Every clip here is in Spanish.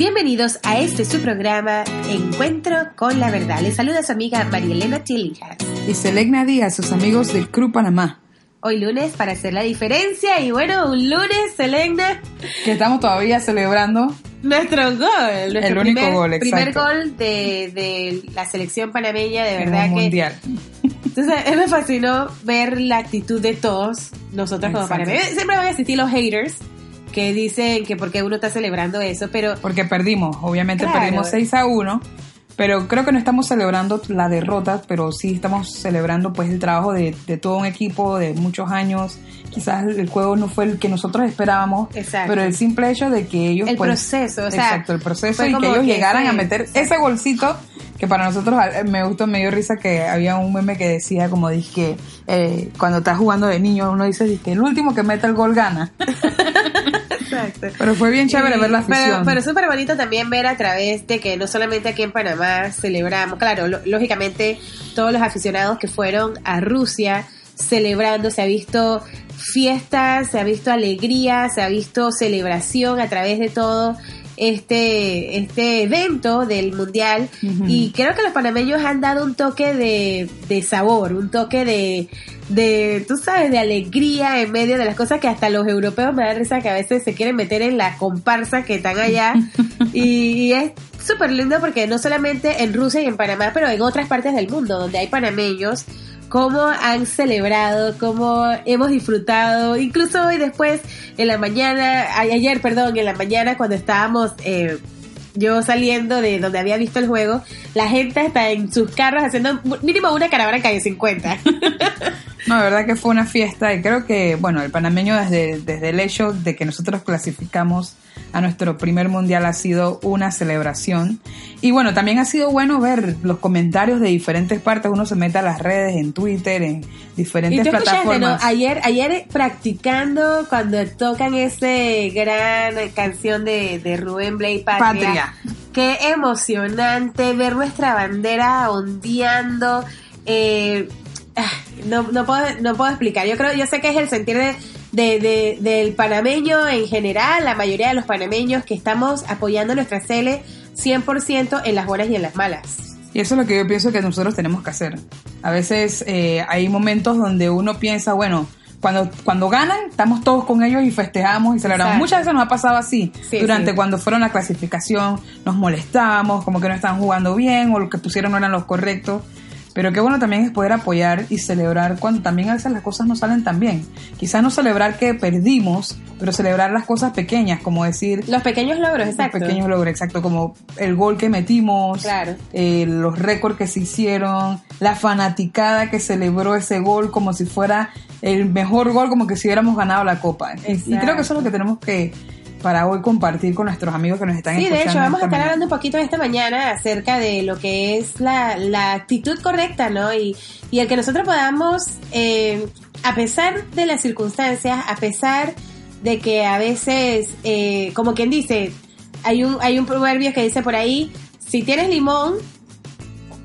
Bienvenidos a este su programa Encuentro con la Verdad. Les saluda su amiga Marielena Tillinghast. Y Selegna Díaz, sus amigos del Club Panamá. Hoy lunes para hacer la diferencia y bueno, un lunes, Selegna. Que estamos todavía celebrando. Nuestro gol, nuestro El único primer, gol, exacto. primer gol de, de la selección panameña, de verdad un que... mundial. Entonces, me fascinó ver la actitud de todos nosotros como panameños. Siempre van a existir los haters que dicen que porque uno está celebrando eso, pero Porque perdimos, obviamente Claro. perdimos 6 a 1. Pero creo que no estamos celebrando la derrota, pero sí estamos celebrando pues el trabajo de, de todo un equipo de muchos años. Quizás el juego no fue el que nosotros esperábamos, Exacto. pero el simple hecho de que ellos El pues, proceso, o sea, exacto, el proceso y que ellos que llegaran a meter ese golcito que para nosotros eh, me gustó, me dio risa que había un meme que decía como dije eh, cuando estás jugando de niño uno dice que el último que mete el gol gana. Exacto. Pero fue bien chévere Y- ver la afición. Pero, pero súper bonito también ver a través de que no solamente aquí en Panamá celebramos, claro, lo- lógicamente todos los aficionados que fueron a Rusia celebrando, se ha visto fiestas, se ha visto alegría, se ha visto celebración a través de todo este, este evento del mundial. Y creo que los panameños han dado un toque de, de sabor, un toque de, de, tú sabes, de alegría en medio de las cosas que hasta los europeos me da risa que a veces se quieren meter en la comparsa que están allá. Y, y es súper lindo porque no solamente en Rusia y en Panamá, pero en otras partes del mundo donde hay panameños, cómo han celebrado, cómo hemos disfrutado, incluso hoy después, en la mañana, ayer, perdón, en la mañana cuando estábamos... Eh, yo saliendo de donde había visto el juego, la gente está en sus carros haciendo mínimo una caravana en calle 50. No, de verdad que fue una fiesta y creo que, bueno, el panameño desde, desde el hecho de que nosotros clasificamos a nuestro primer mundial ha sido una celebración. Y bueno, también ha sido bueno ver los comentarios de diferentes partes. Uno se mete a las redes, en Twitter, en Y diferentes tú escuchaste, ¿no? plataformas. Ayer, ayer practicando cuando tocan ese gran canción de, de Rubén Blay Patria. Patria. Qué emocionante ver nuestra bandera ondeando. Eh, ah, no, no, puedo, no puedo explicar. Yo creo, yo sé que es el sentir de, de- de- del panameño en general, la mayoría de los panameños que estamos apoyando nuestra Cele 100% en las buenas y en las malas. Y eso es lo que yo pienso que nosotros tenemos que hacer. A veces eh, hay momentos donde uno piensa, bueno, cuando, cuando ganan, estamos todos con ellos y festejamos y celebramos. Exacto. Muchas veces nos ha pasado así. Sí, Durante sí. cuando fueron la clasificación, nos molestábamos, como que no estaban jugando bien o lo que pusieron no eran los correctos. Pero qué bueno también es poder apoyar y celebrar cuando también a veces las cosas no salen tan bien. Quizás no celebrar que perdimos, pero celebrar las cosas pequeñas, como decir, Los pequeños logros, los exacto. pequeños logros, exacto, como el gol que metimos, Claro. eh, los récords que se hicieron, la fanaticada que celebró ese gol como si fuera el mejor gol, como que si hubiéramos ganado la copa. Y, creo que eso es lo que tenemos que para hoy compartir con nuestros amigos que nos están Sí, escuchando. de hecho, vamos a esta estar mañana. hablando un poquito esta mañana acerca de lo que es la, la actitud correcta, ¿no? Y, y el que nosotros podamos, eh, a pesar de las circunstancias, a pesar de que a veces, eh, como quien dice, hay un, hay un proverbio que dice por ahí, si tienes limón,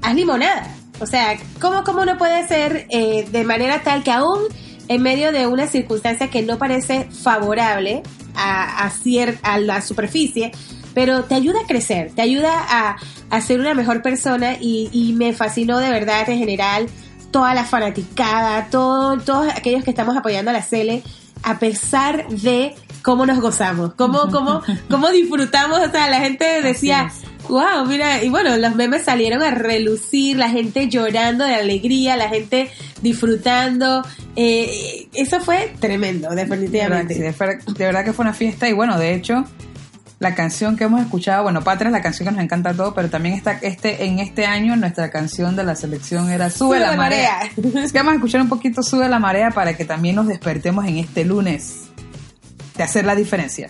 haz limonada. O sea, ¿cómo, cómo uno puede ser eh, de manera tal que aún en medio de una circunstancia que no parece favorable a, a, cier- a la superficie, pero te ayuda a crecer, te ayuda a, a ser una mejor persona y, y me fascinó de verdad en general toda la fanaticada, todo, todos aquellos que estamos apoyando a la Cele, a pesar de cómo nos gozamos, cómo, cómo, cómo disfrutamos, o sea, la gente decía, wow, mira, y bueno, los memes salieron a relucir, la gente llorando de alegría, la gente disfrutando, eh, eso fue tremendo, definitivamente. de, verdad que fue una fiesta y bueno, de hecho, la canción que hemos escuchado, bueno, Patria es la canción que nos encanta a todos, pero también está este, en este año nuestra canción de la selección era Sube, la, marea. Así que vamos a escuchar un poquito Sube la marea para que también nos despertemos en este lunes de hacer la diferencia.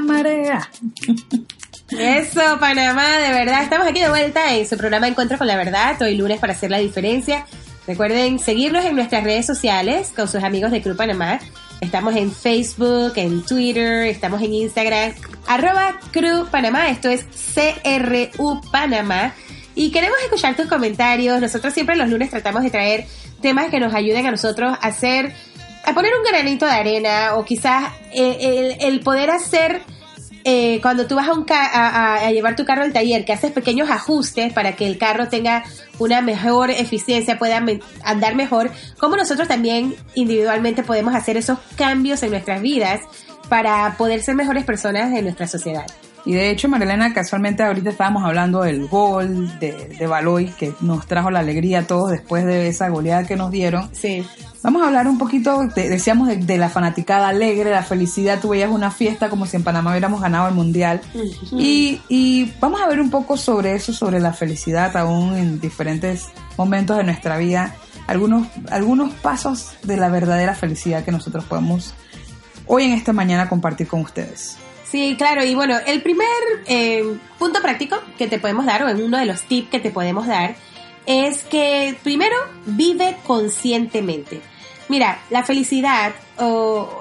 Marea. Eso, Panamá, de verdad. Estamos aquí de vuelta en su programa Encuentro con la Verdad, hoy lunes para hacer la diferencia. Recuerden seguirnos en nuestras redes sociales con sus amigos de Club Panamá. Estamos en Facebook, en Twitter, estamos en Instagram, arroba Crew Panamá, esto es CRU Panamá. Y queremos escuchar tus comentarios. Nosotros siempre los lunes tratamos de traer temas que nos ayuden a nosotros a hacer, a poner un granito de arena o quizás eh, el, el poder hacer eh, cuando tú vas a, un ca- a, a- a llevar tu carro al taller, que haces pequeños ajustes para que el carro tenga una mejor eficiencia, pueda me- andar mejor, como nosotros también individualmente podemos hacer esos cambios en nuestras vidas para poder ser mejores personas en nuestra sociedad. Y de hecho, Marilena, casualmente ahorita estábamos hablando del gol de, de Baloy, que nos trajo la alegría a todos después de esa goleada que nos dieron. Sí. Vamos a hablar un poquito, de- decíamos, de, de la fanaticada alegre, la felicidad. Tú veías una fiesta como si en Panamá hubiéramos ganado el mundial. y, y vamos a ver un poco sobre eso, sobre la felicidad aún en diferentes momentos de nuestra vida. Algunos, algunos pasos de la verdadera felicidad que nosotros podemos hoy en esta mañana compartir con ustedes. Sí, claro, y bueno, el primer eh, punto práctico que te podemos dar, o en uno de los tips que te podemos dar, es que primero vive conscientemente. Mira, la felicidad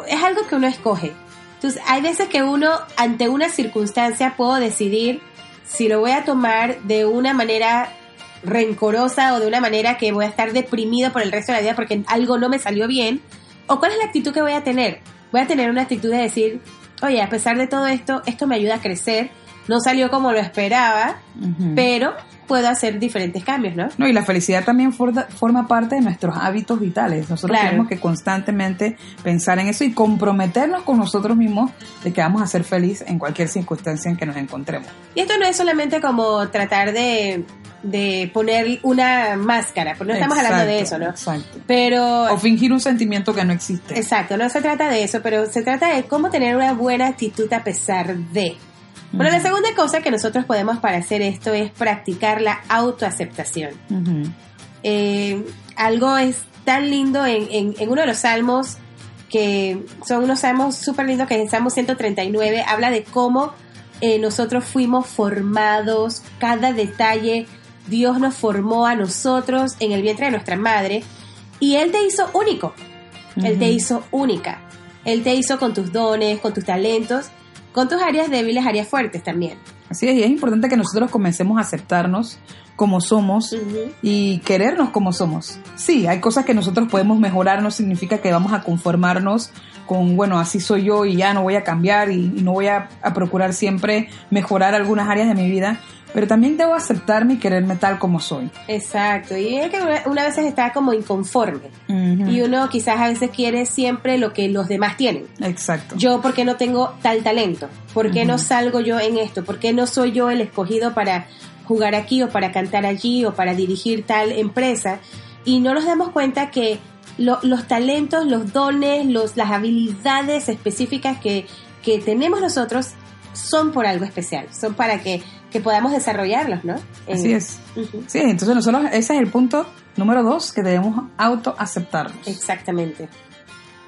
es algo que uno escoge. Entonces, hay veces que uno, ante una circunstancia, puedo decidir si lo voy a tomar de una manera rencorosa o de una manera que voy a estar deprimido por el resto de la vida porque algo no me salió bien, o cuál es la actitud que voy a tener. Voy a tener una actitud de decir, oye, a pesar de todo esto, esto me ayuda a crecer, no salió como lo esperaba, pero puedo hacer diferentes cambios, ¿no? No, y la felicidad también forda- forma parte de nuestros hábitos vitales. Nosotros Claro. tenemos que constantemente pensar en eso y comprometernos con nosotros mismos de que vamos a ser felices en cualquier circunstancia en que nos encontremos. Y esto no es solamente como tratar de, de poner una máscara, porque no estamos hablando de eso, ¿no? Exacto. Pero O fingir un sentimiento que no existe. Exacto, no se trata de eso, pero se trata de cómo tener una buena actitud a pesar de. Bueno, la segunda cosa que nosotros podemos para hacer esto es practicar la autoaceptación. Eh, algo es tan lindo en, en- en uno de los salmos, que son unos salmos súper lindos, que es el Salmo 139, habla de cómo eh, nosotros fuimos formados, cada detalle, Dios nos formó a nosotros en el vientre de nuestra madre, y Él te hizo único, Él te hizo única, Él te hizo con tus dones, con tus talentos, con tus áreas débiles, áreas fuertes también. Así es, y es importante que nosotros comencemos a aceptarnos como somos y querernos como somos. Sí, hay cosas que nosotros podemos mejorar, no significa que vamos a conformarnos con, bueno, así soy yo y ya no voy a cambiar y, y no voy a, a procurar siempre mejorar algunas áreas de mi vida, pero también debo aceptarme y quererme tal como soy. Exacto, y es que una, una vez está como inconforme. Y uno quizás a veces quiere siempre lo que los demás tienen. Exacto. Yo, ¿por qué no tengo tal talento? ¿Por qué no salgo yo en esto? ¿Por qué no soy yo el escogido para jugar aquí o para cantar allí o para dirigir tal empresa? Y no nos damos cuenta que lo- los talentos, los dones, los, las habilidades específicas que, que tenemos nosotros son por algo especial, son para que, que podamos desarrollarlos, ¿no? En- Así es. Ujú. Sí, entonces nosotros, ese es el punto número dos, que debemos autoaceptarnos. Exactamente.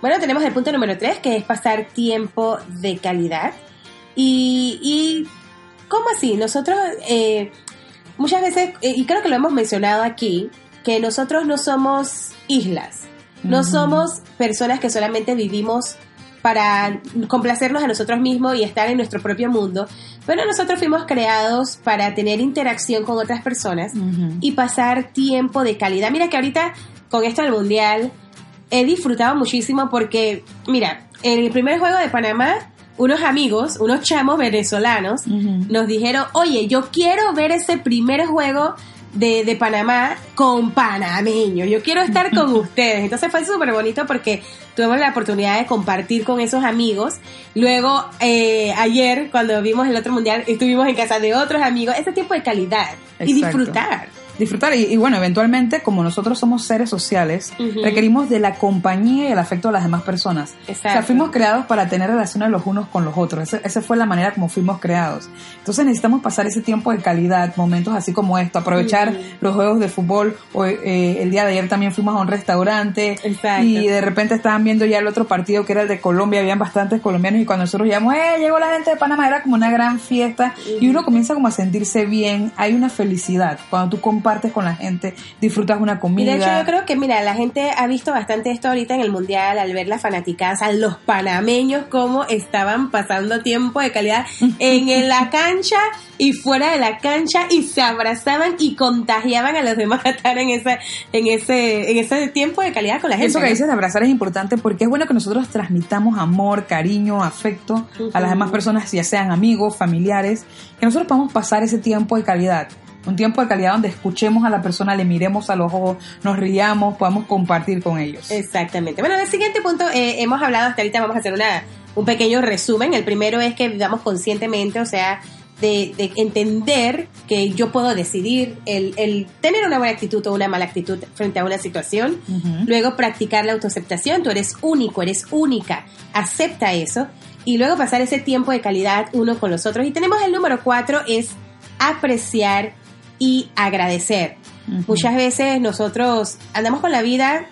Bueno, tenemos el punto número tres, que es pasar tiempo de calidad. Y, y ¿cómo así? Nosotros, eh, muchas veces, eh, y creo que lo hemos mencionado aquí, que nosotros no somos islas, no somos personas que solamente vivimos para complacernos a nosotros mismos y estar en nuestro propio mundo, pero nosotros fuimos creados para tener interacción con otras personas y pasar tiempo de calidad. Mira que ahorita con esto del mundial he disfrutado muchísimo porque, mira, en el primer juego de Panamá, unos amigos, unos chamos venezolanos, nos dijeron, oye, yo quiero ver ese primer juego de, de Panamá con panameños, yo quiero estar con ustedes. Entonces fue súper bonito porque tuvimos la oportunidad de compartir con esos amigos. Luego, eh, ayer, cuando vimos el otro mundial, estuvimos en casa de otros amigos. Ese tiempo de calidad y disfrutar. Disfrutar. Y, y bueno, eventualmente, como nosotros somos seres sociales, Ujú. requerimos de la compañía y el afecto de las demás personas. O sea, Exacto. fuimos creados para tener relaciones los unos con los otros. Ese- esa fue la manera como fuimos creados. Entonces necesitamos pasar ese tiempo de calidad, momentos así como esto, aprovechar Ujú. los juegos de fútbol. O, eh, el día de ayer también fuimos a un restaurante Exacto. y de repente estaban viendo ya el otro partido que era el de Colombia, habían bastantes colombianos y cuando nosotros llegamos, ¡eh! Llegó la gente de Panamá, era como una gran fiesta y uno comienza como a sentirse bien, hay una felicidad cuando tú compartes con la gente, disfrutas una Y comida. de hecho yo creo que, mira, la gente ha visto bastante esto ahorita en el Mundial al ver las fanaticadas, a los panameños cómo estaban pasando tiempo de calidad en la cancha y fuera de la cancha y se abrazaban y contagiaban a los demás a estar en ese, en ese, en ese tiempo de calidad con la gente. Eso que dices de abrazar es importante porque es bueno que nosotros transmitamos amor, cariño, afecto a las demás personas, ya sean amigos, familiares, que nosotros podamos pasar ese tiempo de calidad. Un tiempo de calidad donde escuchemos a la persona, le miremos a los ojos, nos riamos, podamos compartir con ellos. Exactamente. Bueno, el siguiente punto, eh, hemos hablado hasta ahorita, vamos a hacer una, un pequeño resumen. El primero es que vivamos conscientemente, o sea, de, de entender que yo puedo decidir el, el tener una buena actitud o una mala actitud frente a una situación. Luego practicar la autoaceptación, tú eres único, eres única, acepta eso. Y luego pasar ese tiempo de calidad uno con los otros. Y tenemos el número cuatro, es apreciar y agradecer. Muchas veces nosotros andamos con la vida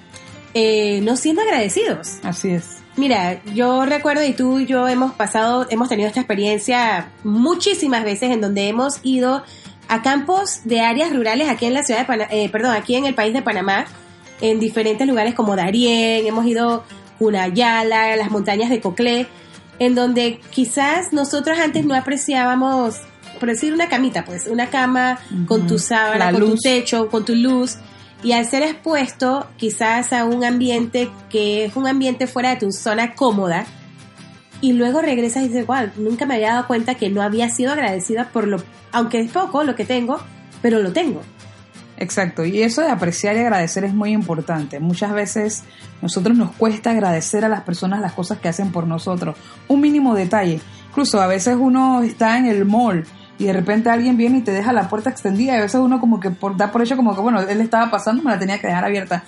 eh, no siendo agradecidos. Así es. Mira, yo recuerdo y tú y yo hemos pasado, hemos tenido esta experiencia muchísimas veces en donde hemos ido a campos de áreas rurales aquí en la ciudad de Panamá, perdón, aquí en el país de Panamá, en diferentes lugares como Darién, hemos ido Cunayala, las montañas de Coclé, en donde quizás nosotros antes no apreciábamos, por decir una camita, pues, una cama con tu sábana, La con luz. tu techo, con tu luz, y al ser expuesto quizás a un ambiente que es un ambiente fuera de tu zona cómoda, y luego regresas y dices, wow, nunca me había dado cuenta que no había sido agradecida por lo, aunque es poco lo que tengo, pero lo tengo. Exacto, y eso de apreciar y agradecer es muy importante. Muchas veces nosotros nos cuesta agradecer a las personas las cosas que hacen por nosotros. Un mínimo detalle. Incluso a veces uno está en el mall y de repente alguien viene y te deja la puerta extendida y a veces uno como que por, da por hecho como que bueno, él estaba pasando, me la tenía que dejar abierta.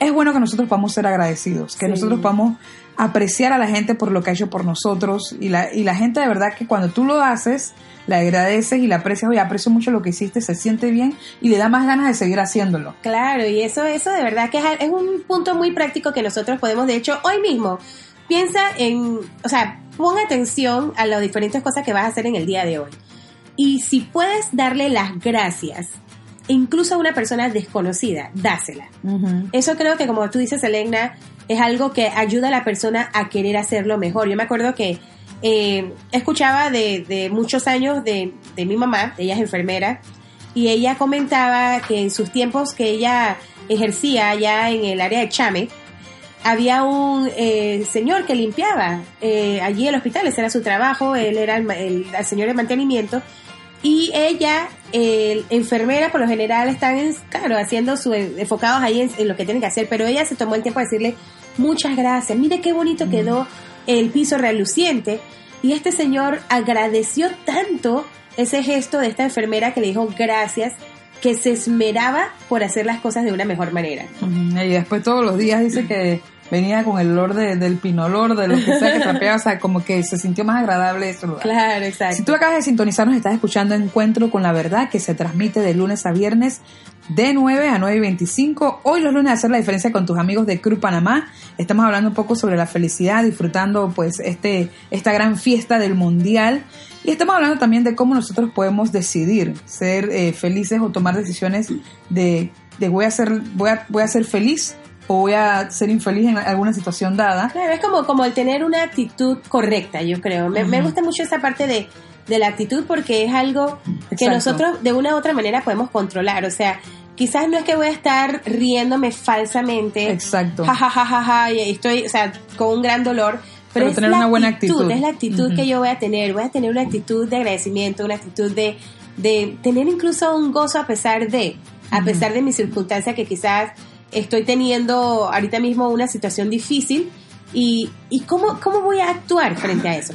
Es bueno que nosotros podamos ser agradecidos, que Sí. nosotros podamos apreciar a la gente por lo que ha hecho por nosotros y la, y la gente de verdad que cuando tú lo haces, le agradeces y le aprecias, oye, aprecio mucho lo que hiciste, se siente bien y le da más ganas de seguir haciéndolo. Claro, y eso, eso de verdad que es, es un punto muy práctico que nosotros podemos, de hecho, hoy mismo, piensa en, o sea, pon atención a las diferentes cosas que vas a hacer en el día de hoy. Y si puedes darle las gracias, incluso a una persona desconocida, dásela. Eso creo que, como tú dices, Elena, es algo que ayuda a la persona a querer hacerlo mejor. Yo me acuerdo que eh, escuchaba de, de muchos años de, de mi mamá, ella es enfermera, y ella comentaba que en sus tiempos que ella ejercía allá en el área de Chame, había un eh, señor que limpiaba eh, allí el hospital, ese era su trabajo, él era el, el- el señor de mantenimiento, y ella, eh, enfermera, por lo general están, en- claro, haciendo su, enfocados ahí en, en lo que tienen que hacer, pero ella se tomó el tiempo de decirle, muchas gracias, mire qué bonito quedó el piso reluciente, y este señor agradeció tanto ese gesto de esta enfermera que le dijo gracias, que se esmeraba por hacer las cosas de una mejor manera. Ujú. Y después todos los días dice que venía con el olor de- del pinolor, de lo que sea que trapeaba, o sea, como que se sintió más agradable ese lugar. Claro, exacto. Si tú acabas de sintonizarnos, estás escuchando Encuentro con la Verdad, que se transmite de lunes a viernes de 9 a 9 y 25. Hoy los lunes hacer la diferencia con tus amigos de Cruz Panamá. Estamos hablando un poco sobre la felicidad, disfrutando pues este, esta gran fiesta del Mundial. Y estamos hablando también de cómo nosotros podemos decidir ser eh, felices o tomar decisiones de, de voy, a ser, voy, a, voy a ser feliz o voy a ser infeliz en alguna situación dada. Claro, es como, como el tener una actitud correcta, yo creo. Me, me gusta mucho esa parte de, de la actitud porque es algo que Exacto. nosotros de una u otra manera podemos controlar. O sea, quizás no es que voy a estar riéndome falsamente. Exacto. Ja, ja, ja, ja, ja, y estoy, o sea, con un gran dolor. Pero, Pero es tener la una buena actitud. Es la actitud que yo voy a tener. Voy a tener una actitud de agradecimiento, una actitud de, de tener incluso un gozo a pesar de, a pesar de mi circunstancia que quizás estoy teniendo ahorita mismo una situación difícil y, y cómo, cómo voy a actuar frente a eso.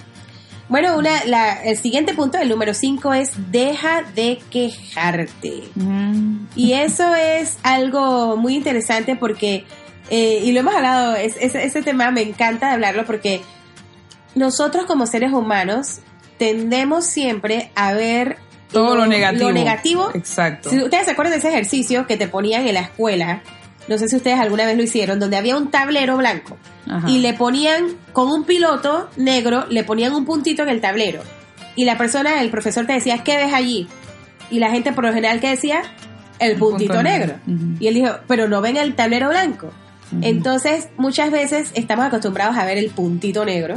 Bueno, una, la, el siguiente punto, el número 5, es deja de quejarte. Mm. Y eso es algo muy interesante porque, eh, y lo hemos hablado, es, es- ese tema me encanta hablarlo porque nosotros como seres humanos tendemos siempre a ver Todo lo negativo. Lo negativo. Exacto. Si ustedes se acuerdan de ese ejercicio que te ponían en la escuela, no sé si ustedes alguna vez lo hicieron, donde había un tablero blanco Ajá. y le ponían con un piloto negro, le ponían un puntito en el tablero. Y la persona, el profesor te decía, ¿qué ves allí? Y la gente por lo general que decía, el Un puntito negro. Y él dijo, pero no ven el tablero blanco. Entonces, muchas veces estamos acostumbrados a ver el puntito negro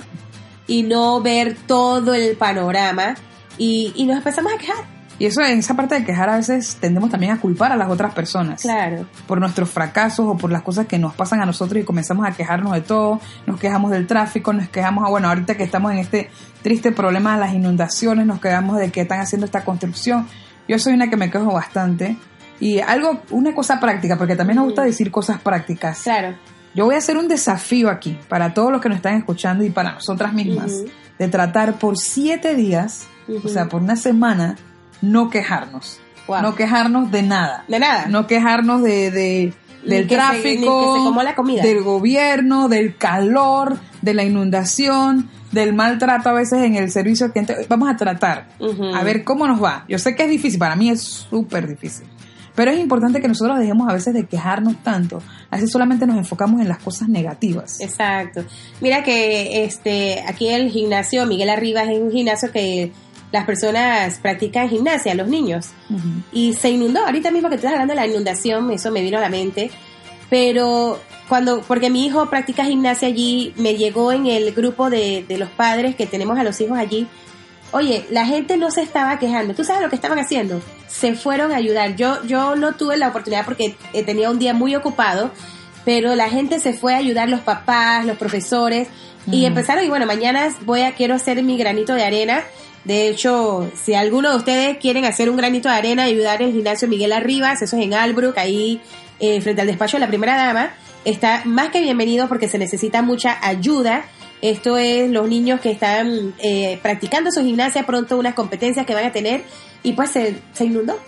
y no ver todo el panorama y, y nos empezamos a quejar. Y eso, en esa parte de quejar, a veces tendemos también a culpar a las otras personas. Claro. Por nuestros fracasos o por las cosas que nos pasan a nosotros y comenzamos a quejarnos de todo. Nos quejamos del tráfico, nos quejamos, ah, bueno, ahorita que estamos en este triste problema de las inundaciones, nos quejamos de que están haciendo esta construcción. Yo soy una que me quejo bastante. Y algo, una cosa práctica, porque también nos gusta decir cosas prácticas. Claro. Yo voy a hacer un desafío aquí para todos los que nos están escuchando y para nosotras mismas de tratar por siete días, o sea, por una semana, no quejarnos. Wow. No quejarnos de nada. De nada. No quejarnos de, de- del que tráfico, ni que se comó la comida. del gobierno, del calor, de la inundación, del maltrato a veces en el servicio que vamos a tratar. A ver cómo nos va. Yo sé que es difícil, para mí es súper difícil. Pero es importante que nosotros dejemos a veces de quejarnos tanto. A veces solamente nos enfocamos en las cosas negativas. Exacto. Mira que este aquí el gimnasio Miguel Arribas es un gimnasio que las personas practican gimnasia, los niños. Y se inundó. Ahorita mismo que estás hablando de la inundación, eso me vino a la mente. Pero cuando, porque mi hijo practica gimnasia allí, me llegó en el grupo de, de los padres que tenemos a los hijos allí. Oye, la gente no se estaba quejando. ¿Tú sabes lo que estaban haciendo? Se fueron a ayudar. Yo, yo no tuve la oportunidad porque tenía un día muy ocupado, pero la gente se fue a ayudar, los papás, los profesores, y empezaron, y bueno, mañana voy a, quiero hacer mi granito de arena. De hecho, si alguno de ustedes quieren hacer un granito de arena y ayudar el gimnasio Miguel Arribas, eso es en Albrook, ahí eh, frente al despacho de la primera dama, está más que bienvenido porque se necesita mucha ayuda. Esto es los niños que están eh, practicando su gimnasia, pronto unas competencias que van a tener y pues se, se inundó.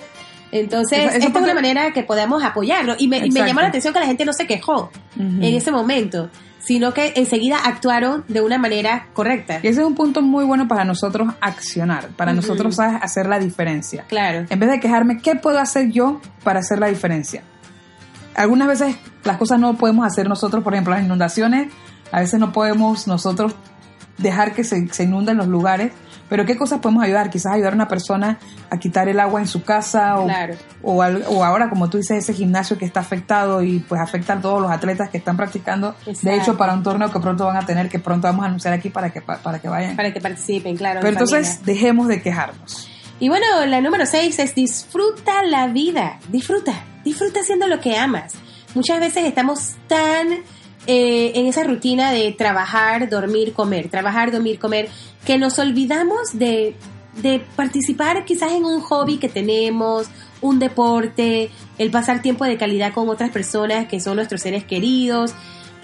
Entonces, Eso- eso esta es una manera que podamos apoyarlo. Y me, y me llamó la atención que la gente no se quejó en ese momento, sino que enseguida actuaron de una manera correcta. Y ese es un punto muy bueno para nosotros accionar, para nosotros ¿sabes? hacer la diferencia. Claro. En vez de quejarme, ¿qué puedo hacer yo para hacer la diferencia? Algunas veces las cosas no podemos hacer nosotros, por ejemplo, las inundaciones, a veces no podemos nosotros dejar que se, se inunden los lugares, pero ¿qué cosas podemos ayudar? Quizás ayudar a una persona a quitar el agua en su casa o, Claro. o, al- o ahora, como tú dices, ese gimnasio que está afectado y pues afecta a todos los atletas que están practicando. De Exacto. hecho, para un torneo que pronto van a tener, que pronto vamos a anunciar aquí para que, pa- para que vayan. Para que participen, claro. Pero en entonces familia. dejemos de quejarnos. Y bueno, la número seis es disfruta la vida. Disfruta. Disfruta haciendo lo que amas. Muchas veces estamos tan eh, en esa rutina de trabajar, dormir, comer, trabajar, dormir, comer, que nos olvidamos de, de participar quizás en un hobby que tenemos, un deporte, el pasar tiempo de calidad con otras personas que son nuestros seres queridos.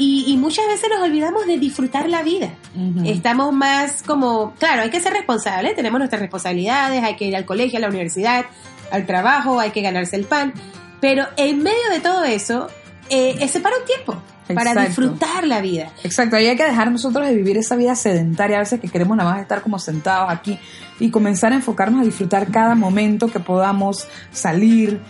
Y, y muchas veces nos olvidamos de disfrutar la vida. Ujú. Estamos más como, claro, hay que ser responsables, tenemos nuestras responsabilidades, hay que ir al colegio, a la universidad, al trabajo, hay que ganarse el pan, pero en medio de todo eso, eh, eh, separa un tiempo para disfrutar la vida. Exacto, ahí hay que dejar nosotros de vivir esa vida sedentaria, a veces que queremos nada más estar como sentados aquí y comenzar a enfocarnos a disfrutar cada momento que podamos salir.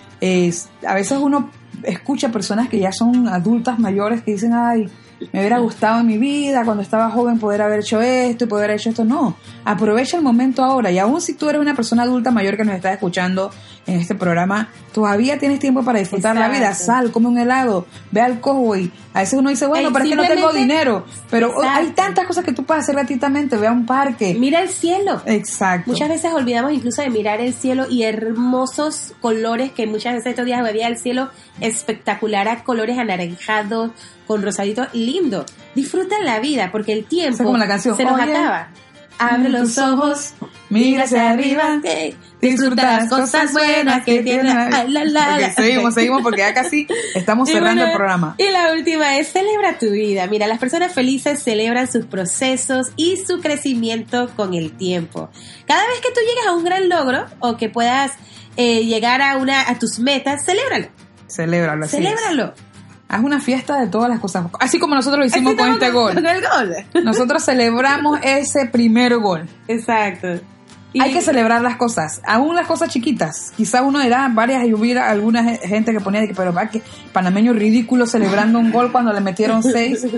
A veces uno escucha personas que ya son adultas mayores que dicen, ay, me hubiera gustado en mi vida cuando estaba joven poder haber hecho esto y poder haber hecho esto. No, aprovecha el momento ahora y aún si tú eres una persona adulta mayor que nos está escuchando en este programa, todavía tienes tiempo para disfrutar la vida. Sal, come un helado, ve al Cowboy. A veces uno dice, bueno, pero es que no tengo dinero. Pero oh, hay tantas cosas que tú puedes hacer gratuitamente. Ve a un parque. Mira el cielo. Exacto. Muchas veces olvidamos incluso de mirar el cielo y hermosos colores que muchas veces estos días veía el cielo espectacular a colores anaranjados con rosadito lindo. Disfruta la vida porque el tiempo como la canción, se nos Oye, acaba. Abre abre los ojos, Mira hacia arriba. eh, disfruta las cosas buenas que tiene. la, la, la, Ok, la. seguimos, seguimos porque ya casi estamos cerrando bueno, el programa. Y la última es celebra tu vida. Mira, las personas felices celebran sus procesos y su crecimiento con el tiempo. Cada vez que tú llegues a un gran logro o que puedas eh, llegar a una a tus metas, celébralo. Celébralo, así es. Haz una fiesta de todas las cosas. Así como nosotros lo hicimos con este gol. Con el gol. Nosotros celebramos ese primer gol. Exacto. Y- Hay que celebrar las cosas, aún las cosas chiquitas. Quizás uno dirá, varias y hubiera alguna ge- gente que ponía, de que, pero va que panameño ridículo celebrando un gol cuando le metieron seis.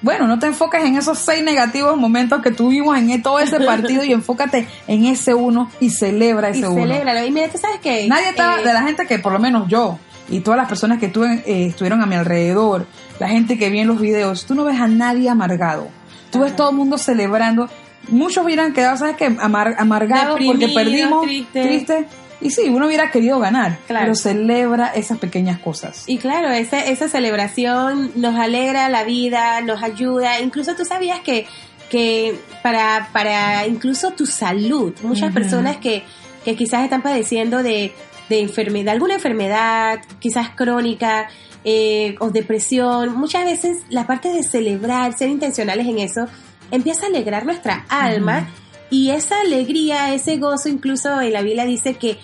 Bueno, no te enfoques en esos seis negativos momentos que tuvimos en e- todo ese partido y enfócate en ese uno y celebra ese y uno. celébralo. Y mira, tú sabes que Nadie estaba, eh, de la gente que por lo menos yo y todas las personas que tuve, eh, estuvieron a mi alrededor, la gente que vi en los videos, tú no ves a nadie amargado. Tú ves todo el mundo celebrando. Muchos hubieran quedado, ¿sabes qué? Amar- amargados porque Deprimidos, perdimos, tristes. triste. Y sí, uno hubiera querido ganar, Claro. pero celebra esas pequeñas cosas. Y claro, esa, esa celebración nos alegra la vida, nos ayuda. Incluso tú sabías que, que para, para incluso tu salud, muchas Ujú. personas que, que quizás están padeciendo de, de enfermedad, alguna enfermedad, quizás crónica, eh, o depresión, muchas veces la parte de celebrar, ser intencionales en eso, empieza a alegrar nuestra alma. Y esa alegría, ese gozo, incluso en la Biblia dice que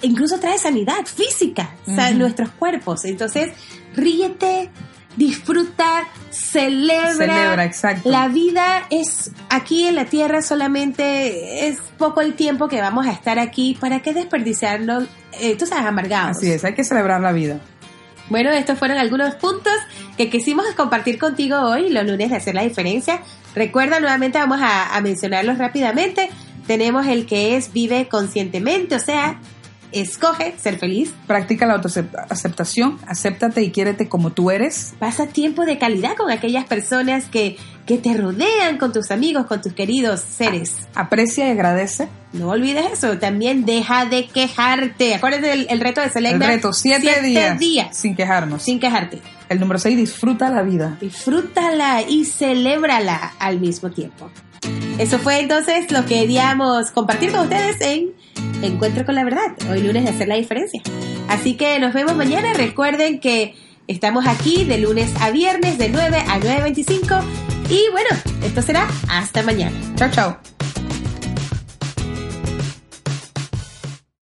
incluso trae sanidad física a Ujú. nuestros cuerpos. Entonces, ríete, disfruta, celebra. Celebra, exacto. La vida es aquí en la tierra solamente es poco el tiempo que vamos a estar aquí. ¿Para qué desperdiciarlo? Eh, tú sabes, amargados. Así es, hay que celebrar la vida. Bueno, estos fueron algunos puntos que quisimos compartir contigo hoy, los lunes de hacer la diferencia. Recuerda, nuevamente vamos a, a mencionarlos rápidamente. Tenemos el que es vive conscientemente, o sea, escoge ser feliz. Practica la autoaceptación, acéptate y quiérete como tú eres. Pasa tiempo de calidad con aquellas personas que, que te rodean, con tus amigos, con tus queridos seres. Aprecia y agradece. No olvides eso. También deja de quejarte. Acuérdate del el reto de El Selena. reto, siete, Siete días, días. sin quejarnos. Sin quejarte. El número seis, disfruta la vida. disfrútala y celébrala al mismo tiempo. Eso fue entonces lo que queríamos compartir con ustedes en Encuentro con la Verdad, hoy lunes de hacer la diferencia. Así que nos vemos mañana. Recuerden que estamos aquí de lunes a viernes de 9 a 9.25 y bueno, esto será hasta mañana. Chao, chao.